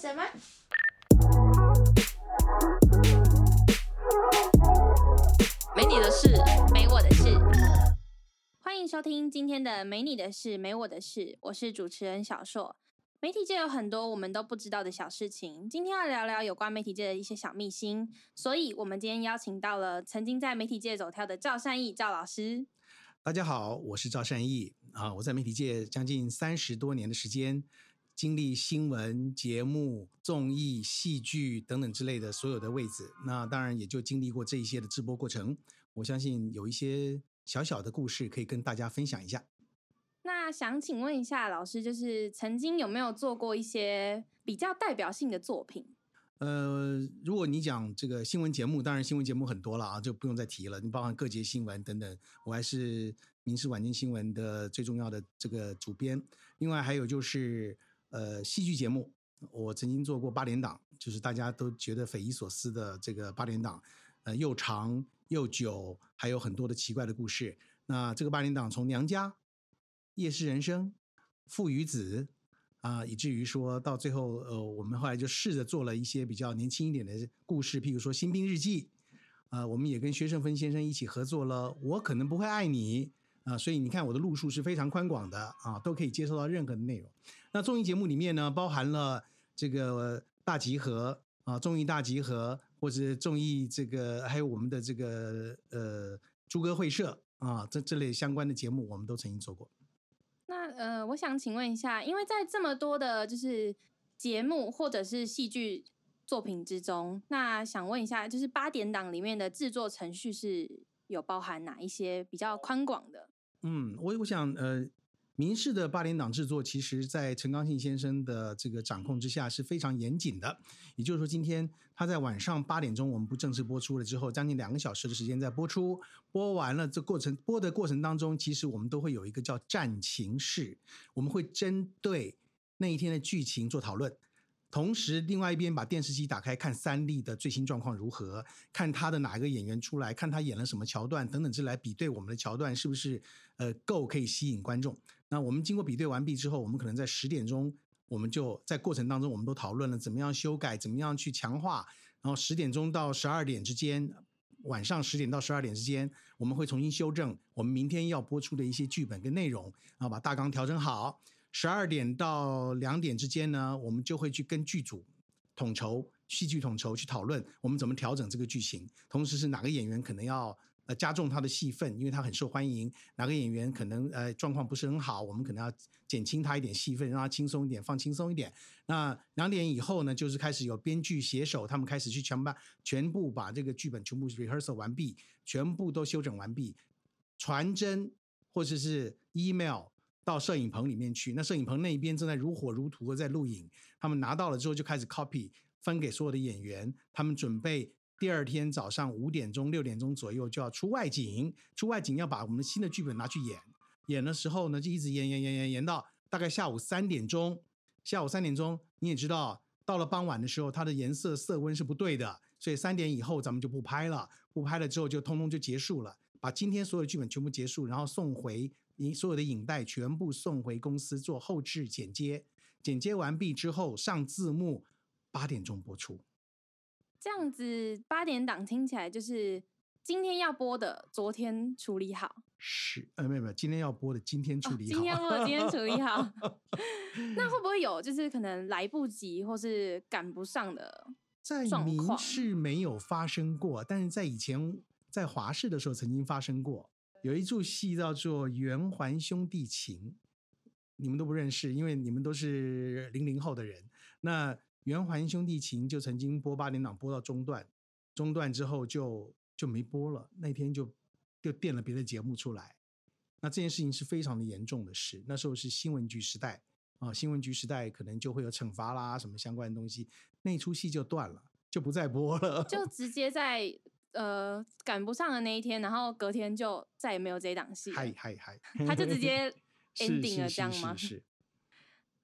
什么？没你的事，没我的事。欢迎收听今天的《没你的事，没我的事》，我是主持人小硕。媒体界有很多我们都不知道的小事情，今天要聊聊有关媒体界的一些小秘辛。所以，我们今天邀请到了曾经在媒体界走跳的赵善义赵老师。大家好，我是赵善义啊，我在媒体界将近三十多年的时间。经历新闻节目、综艺、戏剧等等之类的所有的位置，那当然也就经历过这一些的直播过程。我相信有一些小小的故事可以跟大家分享一下。那想请问一下老师，就是曾经有没有做过一些比较代表性的作品？呃，如果你讲这个新闻节目，当然新闻节目很多了啊，就不用再提了。你包含各节新闻等等，我还是《民事晚间新闻》的最重要的这个主编。另外还有就是。呃，戏剧节目，我曾经做过八连档，就是大家都觉得匪夷所思的这个八连档，呃，又长又久，还有很多的奇怪的故事。那这个八连档从娘家、夜市人生、父与子啊，以至于说到最后，呃，我们后来就试着做了一些比较年轻一点的故事，譬如说《新兵日记》，啊，我们也跟薛胜芬先生一起合作了，《我可能不会爱你》。啊，所以你看我的路数是非常宽广的啊，都可以接受到任何的内容。那综艺节目里面呢，包含了这个大集合啊，综艺大集合，或者综艺这个，还有我们的这个呃朱歌会社啊，这这类相关的节目，我们都曾经做过。那呃，我想请问一下，因为在这么多的就是节目或者是戏剧作品之中，那想问一下，就是八点档里面的制作程序是有包含哪一些比较宽广的？嗯，我我想，呃，民事的八点档制作，其实在陈刚信先生的这个掌控之下是非常严谨的。也就是说，今天他在晚上八点钟我们不正式播出了之后，将近两个小时的时间在播出，播完了这过程播的过程当中，其实我们都会有一个叫战情室，我们会针对那一天的剧情做讨论。同时，另外一边把电视机打开，看三立的最新状况如何，看他的哪一个演员出来，看他演了什么桥段等等这来比对我们的桥段是不是呃够可以吸引观众。那我们经过比对完毕之后，我们可能在十点钟，我们就在过程当中我们都讨论了怎么样修改，怎么样去强化。然后十点钟到十二点之间，晚上十点到十二点之间，我们会重新修正我们明天要播出的一些剧本跟内容，然后把大纲调整好。十二点到两点之间呢，我们就会去跟剧组统筹、戏剧统筹去讨论，我们怎么调整这个剧情。同时是哪个演员可能要呃加重他的戏份，因为他很受欢迎；哪个演员可能呃状况不是很好，我们可能要减轻他一点戏份，让他轻松一点，放轻松一点。那两点以后呢，就是开始有编剧携手，他们开始去全把全部把这个剧本全部 rehearsal 完毕，全部都修整完毕，传真或者是 email。到摄影棚里面去，那摄影棚那边正在如火如荼的在录影。他们拿到了之后就开始 copy 分给所有的演员。他们准备第二天早上五点钟、六点钟左右就要出外景，出外景要把我们新的剧本拿去演。演的时候呢，就一直演演演演演到大概下午三点钟。下午三点钟你也知道，到了傍晚的时候，它的颜色色温是不对的，所以三点以后咱们就不拍了。不拍了之后就通通就结束了，把今天所有剧本全部结束，然后送回。影所有的影带全部送回公司做后置剪接，剪接完毕之后上字幕，八点钟播出。这样子八点档听起来就是今天要播的，昨天处理好。是，呃，没有没有，今天要播的今天处理好。今天播的今天处理好。那会不会有就是可能来不及或是赶不上的在民是没有发生过，但是在以前在华视的时候曾经发生过。有一出戏叫做《圆环兄弟情》，你们都不认识，因为你们都是零零后的人。那《圆环兄弟情》就曾经播八点档播到中段，中段之后就就没播了。那天就就垫了别的节目出来。那这件事情是非常的严重的事。那时候是新闻局时代啊，新闻局时代可能就会有惩罚啦，什么相关的东西，那出戏就断了，就不再播了，就直接在。呃，赶不上的那一天，然后隔天就再也没有这档戏。嗨嗨嗨，他就直接 ending 了，这样吗？是。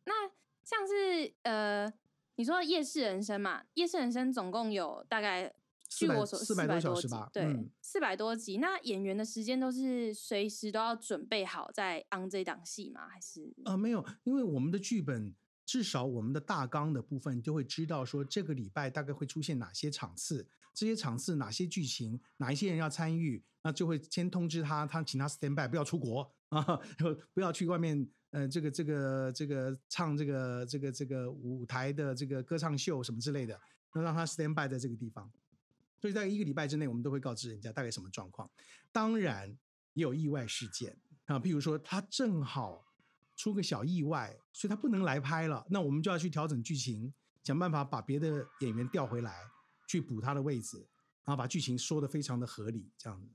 那像是呃，你说夜市人生嘛，夜市人生总共有大概据我所四百多集吧，对，四百多集。那演员的时间都是随时都要准备好在 on 这档戏吗？还是？呃，没有，因为我们的剧本至少我们的大纲的部分就会知道说这个礼拜大概会出现哪些场次，这些场次哪些剧情，哪一些人要参与，那就会先通知他，他请他 stand by，不要出国 啊，不要去外面，呃，这个这个这个唱这个这个这个舞台的这个歌唱秀什么之类的，那让他 stand by 在这个地方。所以在一个礼拜之内，我们都会告知人家大概什么状况。当然也有意外事件啊，譬如说他正好。出个小意外，所以他不能来拍了。那我们就要去调整剧情，想办法把别的演员调回来，去补他的位置，然后把剧情说的非常的合理，这样子。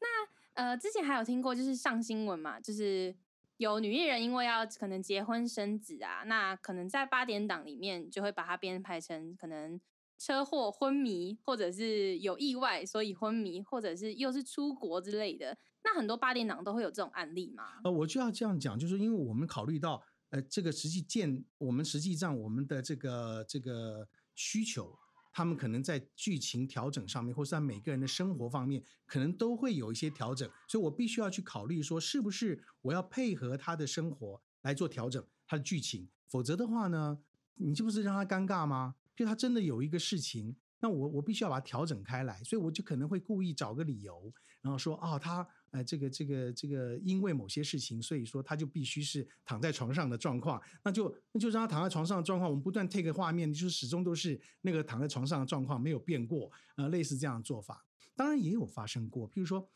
那呃，之前还有听过，就是上新闻嘛，就是有女艺人因为要可能结婚生子啊，那可能在八点档里面就会把它编排成可能车祸昏迷，或者是有意外所以昏迷，或者是又是出国之类的。那很多八点档都会有这种案例嘛？呃，我就要这样讲，就是因为我们考虑到，呃，这个实际见我们实际上我们的这个这个需求，他们可能在剧情调整上面，或是在每个人的生活方面，可能都会有一些调整，所以我必须要去考虑说，是不是我要配合他的生活来做调整他的剧情，否则的话呢，你这不是让他尴尬吗？就他真的有一个事情，那我我必须要把它调整开来，所以我就可能会故意找个理由，然后说，哦，他。呃，这个这个这个，因为某些事情，所以说他就必须是躺在床上的状况，那就那就让他躺在床上的状况，我们不断 take 画面，就是始终都是那个躺在床上的状况没有变过，呃，类似这样的做法，当然也有发生过，譬如说，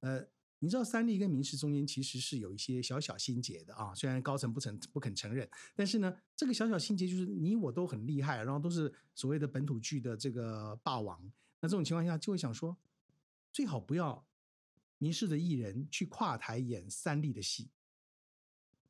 呃，你知道三立跟民视中间其实是有一些小小心结的啊，虽然高层不承不肯承认，但是呢，这个小小心结就是你我都很厉害，然后都是所谓的本土剧的这个霸王，那这种情况下就会想说，最好不要。民视的艺人去跨台演三立的戏，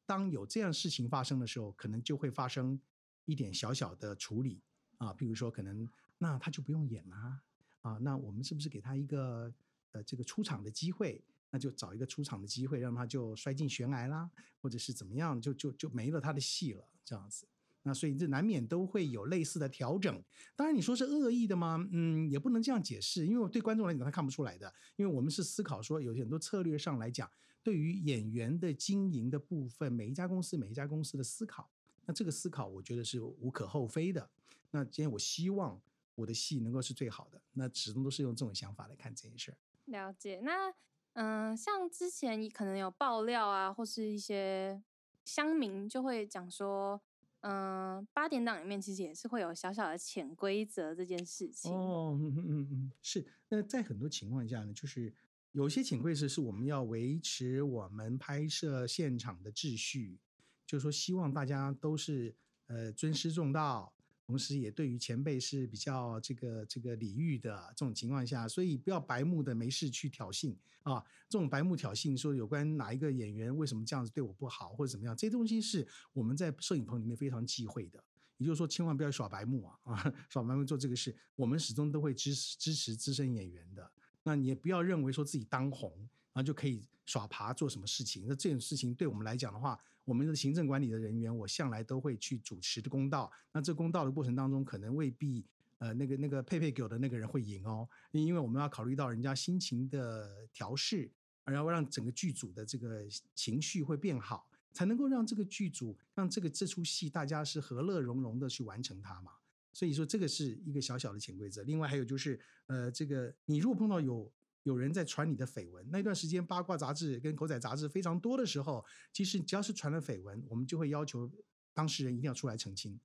当有这样事情发生的时候，可能就会发生一点小小的处理啊，比如说可能那他就不用演啦啊，那我们是不是给他一个呃这个出场的机会？那就找一个出场的机会，让他就摔进悬崖啦，或者是怎么样，就就就没了他的戏了，这样子。那所以这难免都会有类似的调整。当然你说是恶意的吗？嗯，也不能这样解释，因为对观众来讲他看不出来的。因为我们是思考说，有很多策略上来讲，对于演员的经营的部分，每一家公司每一家公司的思考，那这个思考我觉得是无可厚非的。那今天我希望我的戏能够是最好的，那始终都是用这种想法来看这件事儿。了解。那嗯，像之前可能有爆料啊，或是一些乡民就会讲说。嗯，八点档里面其实也是会有小小的潜规则这件事情。哦，嗯嗯嗯，是。那在很多情况下呢，就是有些潜规则是我们要维持我们拍摄现场的秩序，就是说希望大家都是呃尊师重道。同时，也对于前辈是比较这个这个礼遇的这种情况下，所以不要白目的没事去挑衅啊！这种白目挑衅说有关哪一个演员为什么这样子对我不好或者怎么样，这些东西是我们在摄影棚里面非常忌讳的。也就是说，千万不要耍白目啊！啊，耍白目做这个事，我们始终都会支持支持资深演员的。那你也不要认为说自己当红，然后就可以耍爬做什么事情。那这种事情对我们来讲的话，我们的行政管理的人员，我向来都会去主持的公道。那这公道的过程当中，可能未必呃那个那个配配狗的那个人会赢哦，因为我们要考虑到人家心情的调试，然后让整个剧组的这个情绪会变好，才能够让这个剧组让这个这出戏大家是和乐融融的去完成它嘛。所以说这个是一个小小的潜规则。另外还有就是呃这个你如果碰到有。有人在传你的绯闻，那段时间八卦杂志跟狗仔杂志非常多的时候，其实只要是传了绯闻，我们就会要求当事人一定要出来澄清。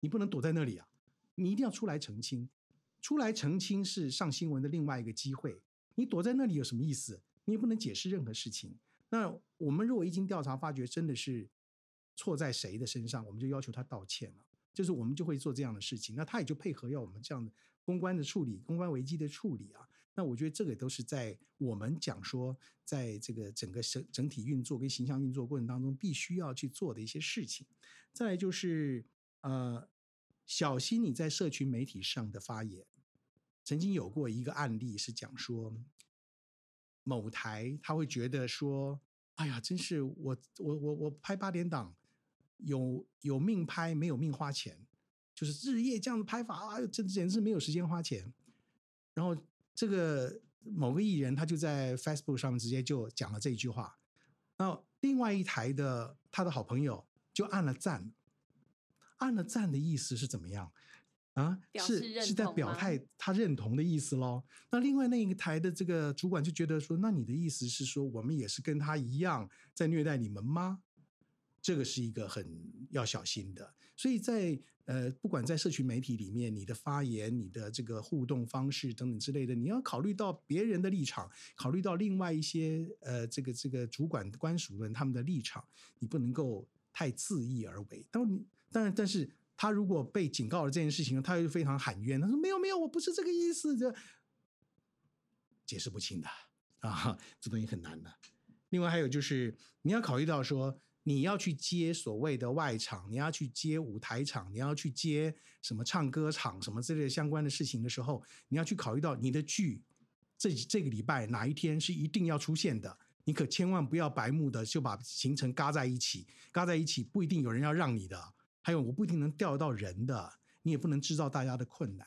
你不能躲在那里啊，你一定要出来澄清。出来澄清是上新闻的另外一个机会。你躲在那里有什么意思？你也不能解释任何事情。那我们如果一经调查发觉真的是错在谁的身上，我们就要求他道歉了。就是我们就会做这样的事情，那他也就配合要我们这样的公关的处理、公关危机的处理啊。那我觉得这个都是在我们讲说，在这个整个整整体运作跟形象运作过程当中，必须要去做的一些事情。再来就是，呃，小心你在社群媒体上的发言。曾经有过一个案例是讲说，某台他会觉得说，哎呀，真是我我我我拍八点档，有有命拍，没有命花钱，就是日夜这样子拍法啊，这简直是没有时间花钱，然后。这个某个艺人，他就在 Facebook 上面直接就讲了这一句话，那另外一台的他的好朋友就按了赞，按了赞的意思是怎么样？啊，是是在表态他认同的意思喽。那另外那一个台的这个主管就觉得说，那你的意思是说，我们也是跟他一样在虐待你们吗？这个是一个很要小心的。所以在呃，不管在社群媒体里面，你的发言、你的这个互动方式等等之类的，你要考虑到别人的立场，考虑到另外一些呃，这个这个主管官属人他们的立场，你不能够太恣意而为。当你当然，但是他如果被警告了这件事情，他又非常喊冤，他说没有没有，我不是这个意思，这解释不清的 啊，这东西很难的。另外还有就是你要考虑到说，你要去接所谓的外场，你要去接舞台场，你要去接什么唱歌场什么之类相关的事情的时候，你要去考虑到你的剧这这个礼拜哪一天是一定要出现的。你可千万不要白目的就把行程嘎在一起，嘎在一起不一定有人要让你的，还有我不一定能调到人的，你也不能制造大家的困难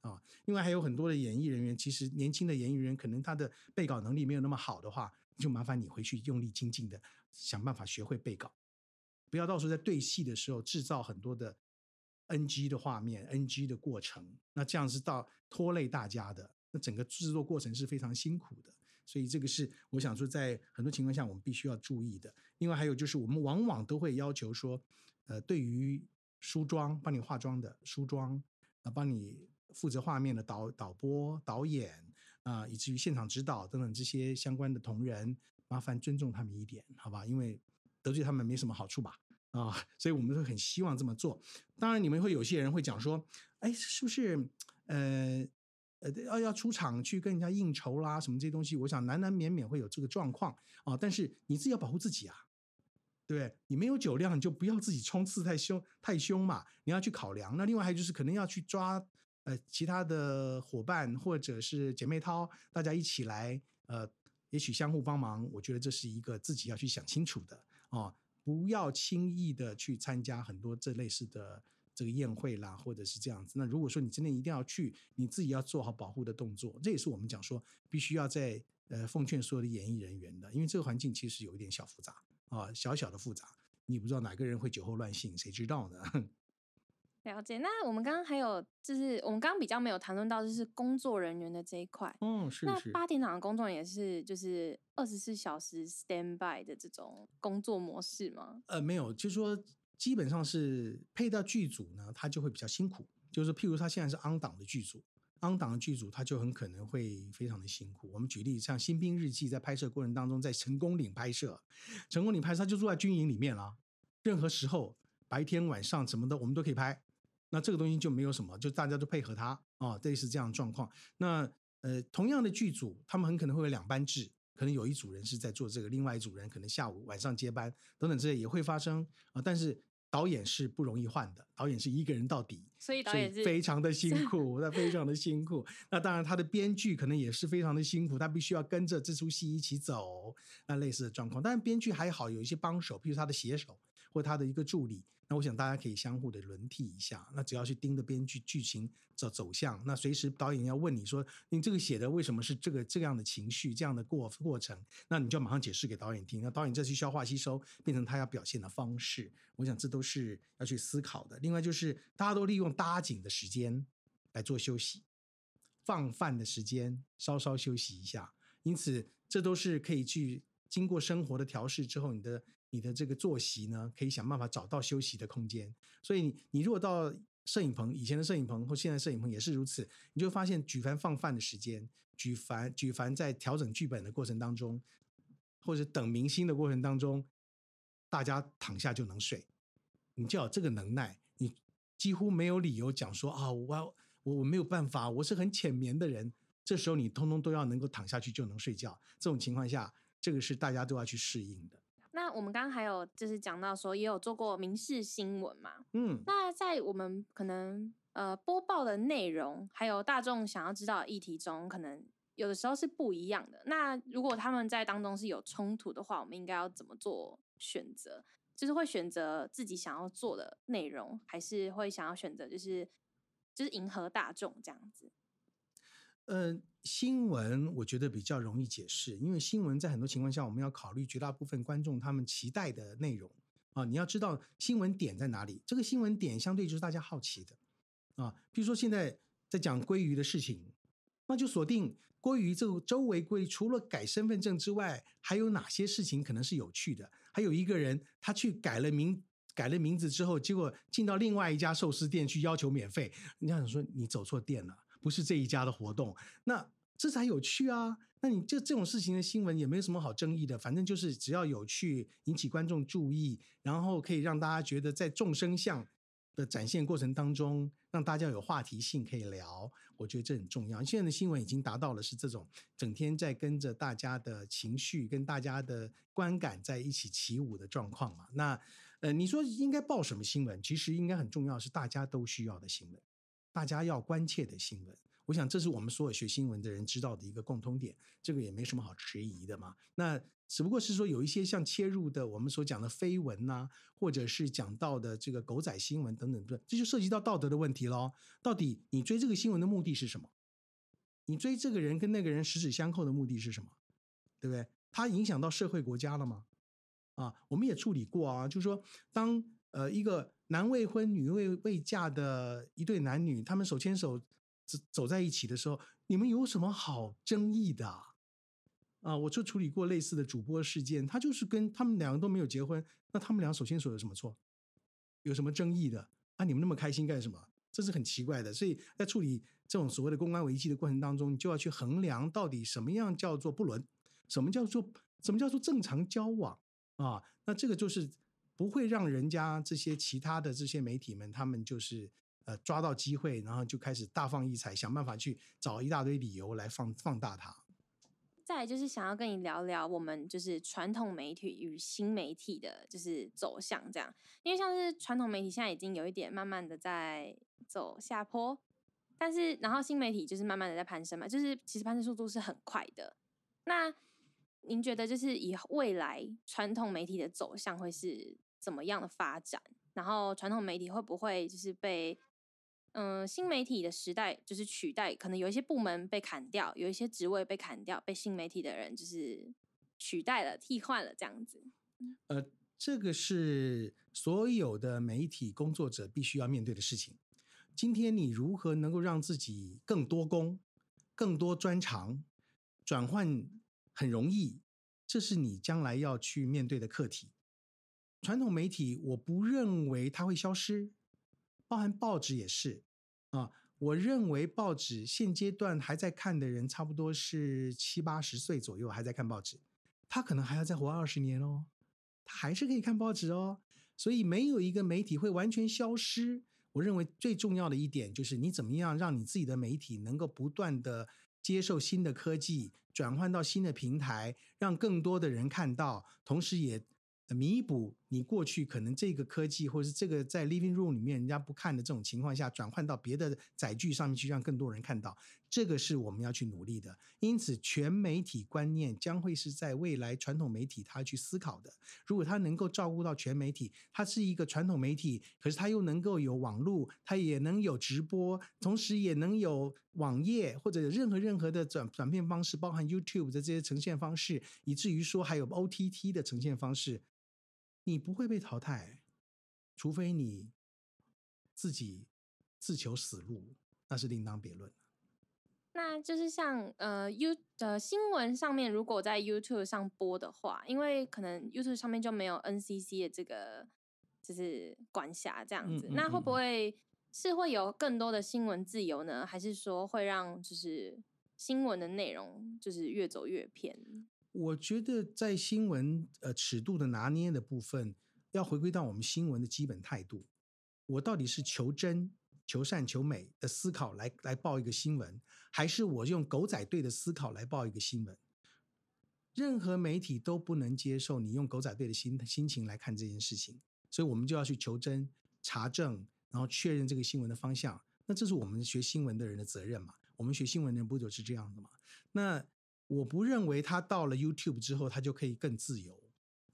啊。另外还有很多的演艺人员，其实年轻的演艺人员可能他的备稿能力没有那么好的话，就麻烦你回去用力精进的想办法学会背稿，不要到时候在对戏的时候制造很多的 NG 的画面、NG 的过程，那这样是到拖累大家的，那整个制作过程是非常辛苦的。所以这个是我想说，在很多情况下我们必须要注意的。另外还有就是，我们往往都会要求说，呃，对于梳妆帮你化妆的梳妆啊，帮你负责画面的导导播、导演啊，以至于现场指导等等这些相关的同仁，麻烦尊重他们一点，好吧？因为得罪他们没什么好处吧？啊，所以我们会很希望这么做。当然，你们会有些人会讲说，哎，是不是呃？呃，要要出场去跟人家应酬啦，什么这些东西，我想难难免免会有这个状况啊。但是你自己要保护自己啊，对不对？你没有酒量，你就不要自己冲刺太凶太凶嘛。你要去考量。那另外还有就是，可能要去抓呃其他的伙伴或者是姐妹淘，大家一起来呃，也许相互帮忙。我觉得这是一个自己要去想清楚的哦，不要轻易的去参加很多这类似的。这个宴会啦，或者是这样子。那如果说你真的一定要去，你自己要做好保护的动作。这也是我们讲说，必须要在呃奉劝所有的演艺人员的，因为这个环境其实有一点小复杂啊，小小的复杂。你不知道哪个人会酒后乱性，谁知道呢？了解。那我们刚刚还有，就是我们刚刚比较没有谈论到，就是工作人员的这一块。嗯，是那。八点档的工作人员也是就是二十四小时 stand by 的这种工作模式吗？呃，没有，就是说。基本上是配到剧组呢，他就会比较辛苦。就是譬如他现在是 on 档的剧组，on 档的剧组他就很可能会非常的辛苦。我们举例，像《新兵日记》在拍摄过程当中，在成功岭拍摄，成功岭拍摄他就住在军营里面了，任何时候白天晚上什么的我们都可以拍。那这个东西就没有什么，就大家都配合他啊，类似这样的状况。那呃，同样的剧组，他们很可能会有两班制。可能有一组人是在做这个，另外一组人可能下午、晚上接班等等之类也会发生啊。但是导演是不容易换的，导演是一个人到底，所以导演是非常的辛苦，他非常的辛苦。那当然，他的编剧可能也是非常的辛苦，他必须要跟着这出戏一起走，那类似的状况。但是编剧还好，有一些帮手，譬如他的写手或他的一个助理。那我想大家可以相互的轮替一下，那只要去盯着编剧剧情走走向，那随时导演要问你说，你这个写的为什么是这个这样的情绪，这样的过过程，那你就马上解释给导演听，那导演再去消化吸收，变成他要表现的方式。我想这都是要去思考的。另外就是大家都利用搭景的时间来做休息，放饭的时间稍稍休息一下，因此这都是可以去经过生活的调试之后，你的。你的这个作息呢，可以想办法找到休息的空间。所以你你如果到摄影棚，以前的摄影棚或现在摄影棚也是如此，你就发现举凡放饭的时间，举凡举凡在调整剧本的过程当中，或者等明星的过程当中，大家躺下就能睡，你就有这个能耐，你几乎没有理由讲说啊，我我我没有办法，我是很浅眠的人。这时候你通通都要能够躺下去就能睡觉。这种情况下，这个是大家都要去适应的。那我们刚刚还有就是讲到说，也有做过民事新闻嘛，嗯，那在我们可能呃播报的内容，还有大众想要知道的议题中，可能有的时候是不一样的。那如果他们在当中是有冲突的话，我们应该要怎么做选择？就是会选择自己想要做的内容，还是会想要选择就是就是迎合大众这样子？呃，新闻我觉得比较容易解释，因为新闻在很多情况下，我们要考虑绝大部分观众他们期待的内容啊，你要知道新闻点在哪里。这个新闻点相对就是大家好奇的啊，比如说现在在讲鲑鱼的事情，那就锁定鲑鱼这个周围鲑除了改身份证之外，还有哪些事情可能是有趣的？还有一个人他去改了名，改了名字之后，结果进到另外一家寿司店去要求免费，人家想说你走错店了，不是这一家的活动，那这才有趣啊。那你就这种事情的新闻也没有什么好争议的，反正就是只要有趣，引起观众注意，然后可以让大家觉得在众生相的展现过程当中，让大家有话题性可以聊，我觉得这很重要。现在的新闻已经达到了是这种整天在跟着大家的情绪跟大家的观感在一起起舞的状况嘛。那呃，你说应该报什么新闻？其实应该很重要，是大家都需要的新闻，大家要关切的新闻。我想这是我们所有学新闻的人知道的一个共通点，这个也没什么好迟疑的嘛。那只不过是说有一些像切入的，我们所讲的绯闻呐，或者是讲到的这个狗仔新闻等等，这就涉及到道德的问题喽。到底你追这个新闻的目的是什么？你追这个人跟那个人十指相扣的目的是什么？对不对？他影响到社会国家了吗？啊，我们也处理过啊，就是说当呃一个男未婚女未未嫁的一对男女，他们手牵手。走走在一起的时候，你们有什么好争议的啊？我就处理过类似的主播事件，他就是跟他们两个都没有结婚，那他们俩手牵手有什么错？有什么争议的啊？你们那么开心干什么？这是很奇怪的。所以在处理这种所谓的公关危机的过程当中，你就要去衡量到底什么样叫做不伦，什么叫做什么叫做正常交往啊？那这个就是不会让人家这些其他的这些媒体们，他们就是。呃，抓到机会，然后就开始大放异彩，想办法去找一大堆理由来放放大它。再来就是想要跟你聊聊我们就是传统媒体与新媒体的，就是走向这样。因为像是传统媒体现在已经有一点慢慢的在走下坡，但是然后新媒体就是慢慢的在攀升嘛，就是其实攀升速度是很快的。那您觉得就是以未来传统媒体的走向会是怎么样的发展？然后传统媒体会不会就是被？嗯，新媒体的时代就是取代，可能有一些部门被砍掉，有一些职位被砍掉，被新媒体的人就是取代了、替换了这样子。呃，这个是所有的媒体工作者必须要面对的事情。今天你如何能够让自己更多工、更多专长，转换很容易，这是你将来要去面对的课题。传统媒体，我不认为它会消失。包含报纸也是啊，我认为报纸现阶段还在看的人差不多是七八十岁左右还在看报纸，他可能还要再活二十年哦，他还是可以看报纸哦，所以没有一个媒体会完全消失。我认为最重要的一点就是你怎么样让你自己的媒体能够不断的接受新的科技，转换到新的平台，让更多的人看到，同时也。弥补你过去可能这个科技，或者是这个在 living room 里面人家不看的这种情况下，转换到别的载具上面去，让更多人看到，这个是我们要去努力的。因此，全媒体观念将会是在未来传统媒体它去思考的。如果它能够照顾到全媒体，它是一个传统媒体，可是它又能够有网络，它也能有直播，同时也能有网页或者任何任何的转转变方式，包含 YouTube 的这些呈现方式，以至于说还有 OTT 的呈现方式。你不会被淘汰，除非你自己自求死路，那是另当别论那就是像呃 You 呃新闻上面，如果在 YouTube 上播的话，因为可能 YouTube 上面就没有 NCC 的这个就是管辖这样子，那会不会是会有更多的新闻自由呢？还是说会让就是新闻的内容就是越走越偏？我觉得在新闻呃尺度的拿捏的部分，要回归到我们新闻的基本态度。我到底是求真、求善、求美的思考来来报一个新闻，还是我用狗仔队的思考来报一个新闻？任何媒体都不能接受你用狗仔队的心心情来看这件事情，所以我们就要去求真、查证，然后确认这个新闻的方向。那这是我们学新闻的人的责任嘛？我们学新闻的人不就是这样的嘛？那。我不认为他到了 YouTube 之后，他就可以更自由，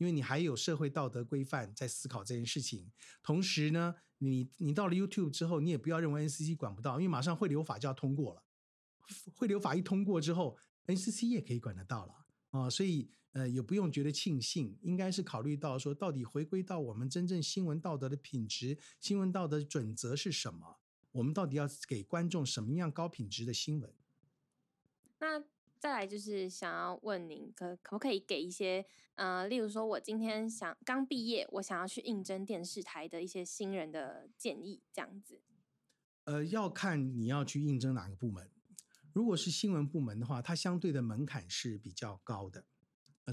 因为你还有社会道德规范在思考这件事情。同时呢，你你到了 YouTube 之后，你也不要认为 NCC 管不到，因为马上汇流法就要通过了。汇流法一通过之后，NCC 也可以管得到了啊。所以呃，也不用觉得庆幸，应该是考虑到说，到底回归到我们真正新闻道德的品质，新闻道德准则是什么？我们到底要给观众什么样高品质的新闻？那再来就是想要问您，可可不可以给一些呃，例如说我今天想刚毕业，我想要去应征电视台的一些新人的建议，这样子。呃，要看你要去应征哪个部门。如果是新闻部门的话，它相对的门槛是比较高的，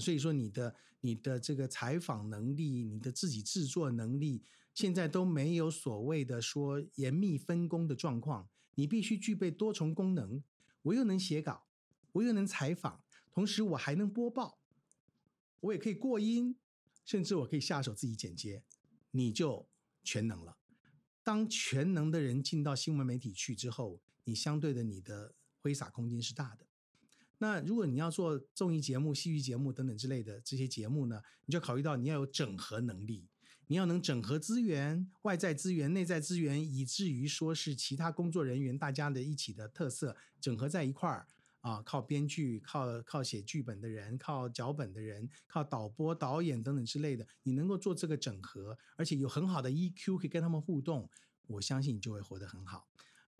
所以说你的你的这个采访能力，你的自己制作能力，现在都没有所谓的说严密分工的状况，你必须具备多重功能，我又能写稿，我又能采访，同时我还能播报，我也可以过音，甚至我可以下手自己剪接，你就全能了。当全能的人进到新闻媒体去之后，你相对的你的。挥洒空间是大的。那如果你要做综艺节目、戏剧节目等等之类的这些节目呢，你就考虑到你要有整合能力，你要能整合资源、外在资源、内在资源，以至于说是其他工作人员大家的一起的特色整合在一块儿啊，靠编剧、靠靠写剧本的人、靠脚本的人、靠导播、导演等等之类的，你能够做这个整合，而且有很好的 EQ 可以跟他们互动，我相信你就会活得很好。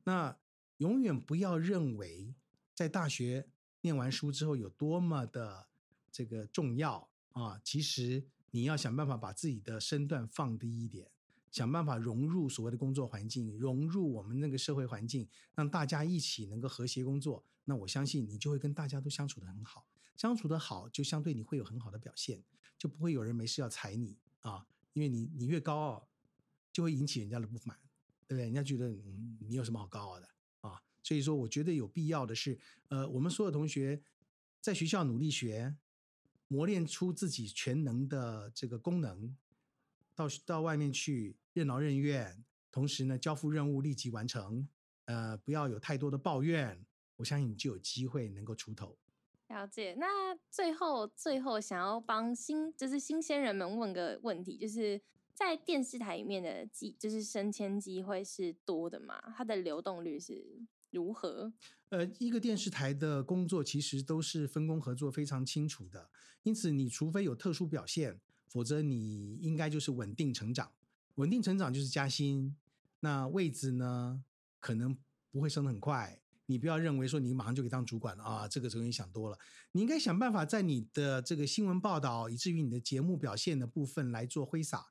那。永远不要认为在大学念完书之后有多么的这个重要啊！其实你要想办法把自己的身段放低一点，想办法融入所谓的工作环境，融入我们那个社会环境，让大家一起能够和谐工作。那我相信你就会跟大家都相处的很好，相处的好就相对你会有很好的表现，就不会有人没事要踩你啊！因为你你越高傲，就会引起人家的不满，对不对？人家觉得嗯，你有什么好高傲的啊？所以说，我觉得有必要的是，呃，我们所有同学在学校努力学，磨练出自己全能的这个功能，到到外面去任劳任怨，同时呢，交付任务立即完成，呃，不要有太多的抱怨，我相信你就有机会能够出头。了解。那最后，最后想要帮新就是新鲜人们问个问题，就是在电视台里面的机，就是升迁机会是多的吗？它的流动率是？如何？呃，一个电视台的工作其实都是分工合作非常清楚的，因此你除非有特殊表现，否则你应该就是稳定成长。稳定成长就是加薪，那位置呢可能不会升得很快。你不要认为说你马上就可以当主管了啊，这个时候你想多了。你应该想办法在你的这个新闻报道，以至于你的节目表现的部分来做挥洒，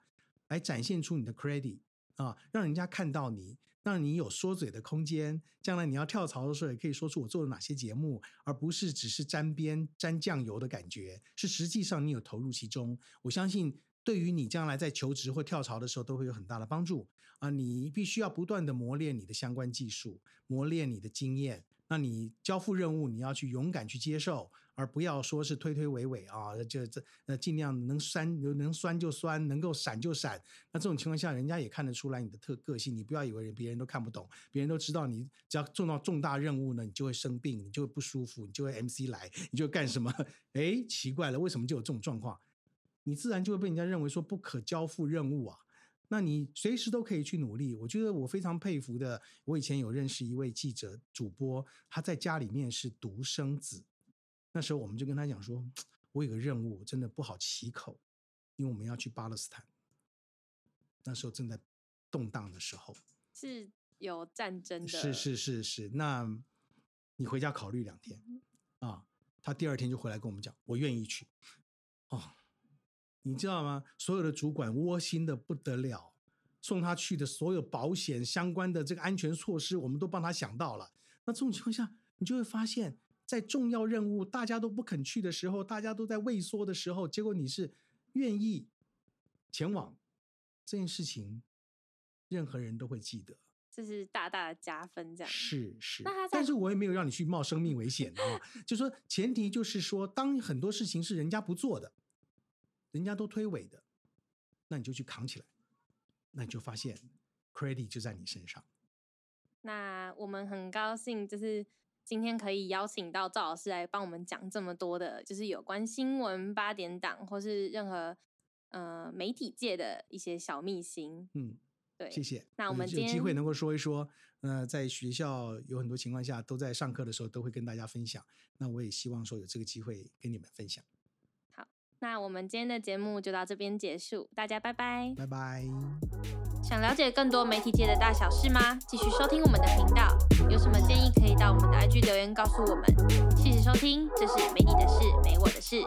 来展现出你的 credit。啊，让人家看到你，让你有说嘴的空间。将来你要跳槽的时候，也可以说出我做了哪些节目，而不是只是沾边沾酱油的感觉。是实际上你有投入其中。我相信，对于你将来在求职或跳槽的时候，都会有很大的帮助。啊，你必须要不断的磨练你的相关技术，磨练你的经验。那你交付任务，你要去勇敢去接受，而不要说是推推诿诿啊，就这呃尽量能酸能酸就酸，能够闪就闪。那这种情况下，人家也看得出来你的特个性。你不要以为人别人都看不懂，别人都知道你只要做到重大任务呢，你就会生病，你就会不舒服，你就会 MC 来，你就干什么？哎，奇怪了，为什么就有这种状况？你自然就会被人家认为说不可交付任务啊。那你随时都可以去努力。我觉得我非常佩服的，我以前有认识一位记者主播，他在家里面是独生子。那时候我们就跟他讲说，我有个任务，真的不好启口，因为我们要去巴勒斯坦。那时候正在动荡的时候，是有战争的。是是是是，那你回家考虑两天啊。他第二天就回来跟我们讲，我愿意去。哦。你知道吗？所有的主管窝心的不得了，送他去的所有保险相关的这个安全措施，我们都帮他想到了。那这种情况下，你就会发现，在重要任务大家都不肯去的时候，大家都在畏缩的时候，结果你是愿意前往这件事情，任何人都会记得，这是大大的加分。这样是是，但是我也没有让你去冒生命危险啊。就说前提就是说，当很多事情是人家不做的。人家都推诿的，那你就去扛起来，那你就发现 credit 就在你身上。那我们很高兴，就是今天可以邀请到赵老师来帮我们讲这么多的，就是有关新闻八点档或是任何呃媒体界的一些小秘辛。嗯，对，谢谢。那我们有机会能够说一说，呃，在学校有很多情况下都在上课的时候都会跟大家分享。那我也希望说有这个机会跟你们分享。好，那我们今天的节目就到这边结束，大家拜拜。拜拜。想了解更多媒体界的大小事吗？继续收听我们的频道，有什么建可以到我们的 IG 留言告诉我们。谢谢收听，这是没你的事，没我的事。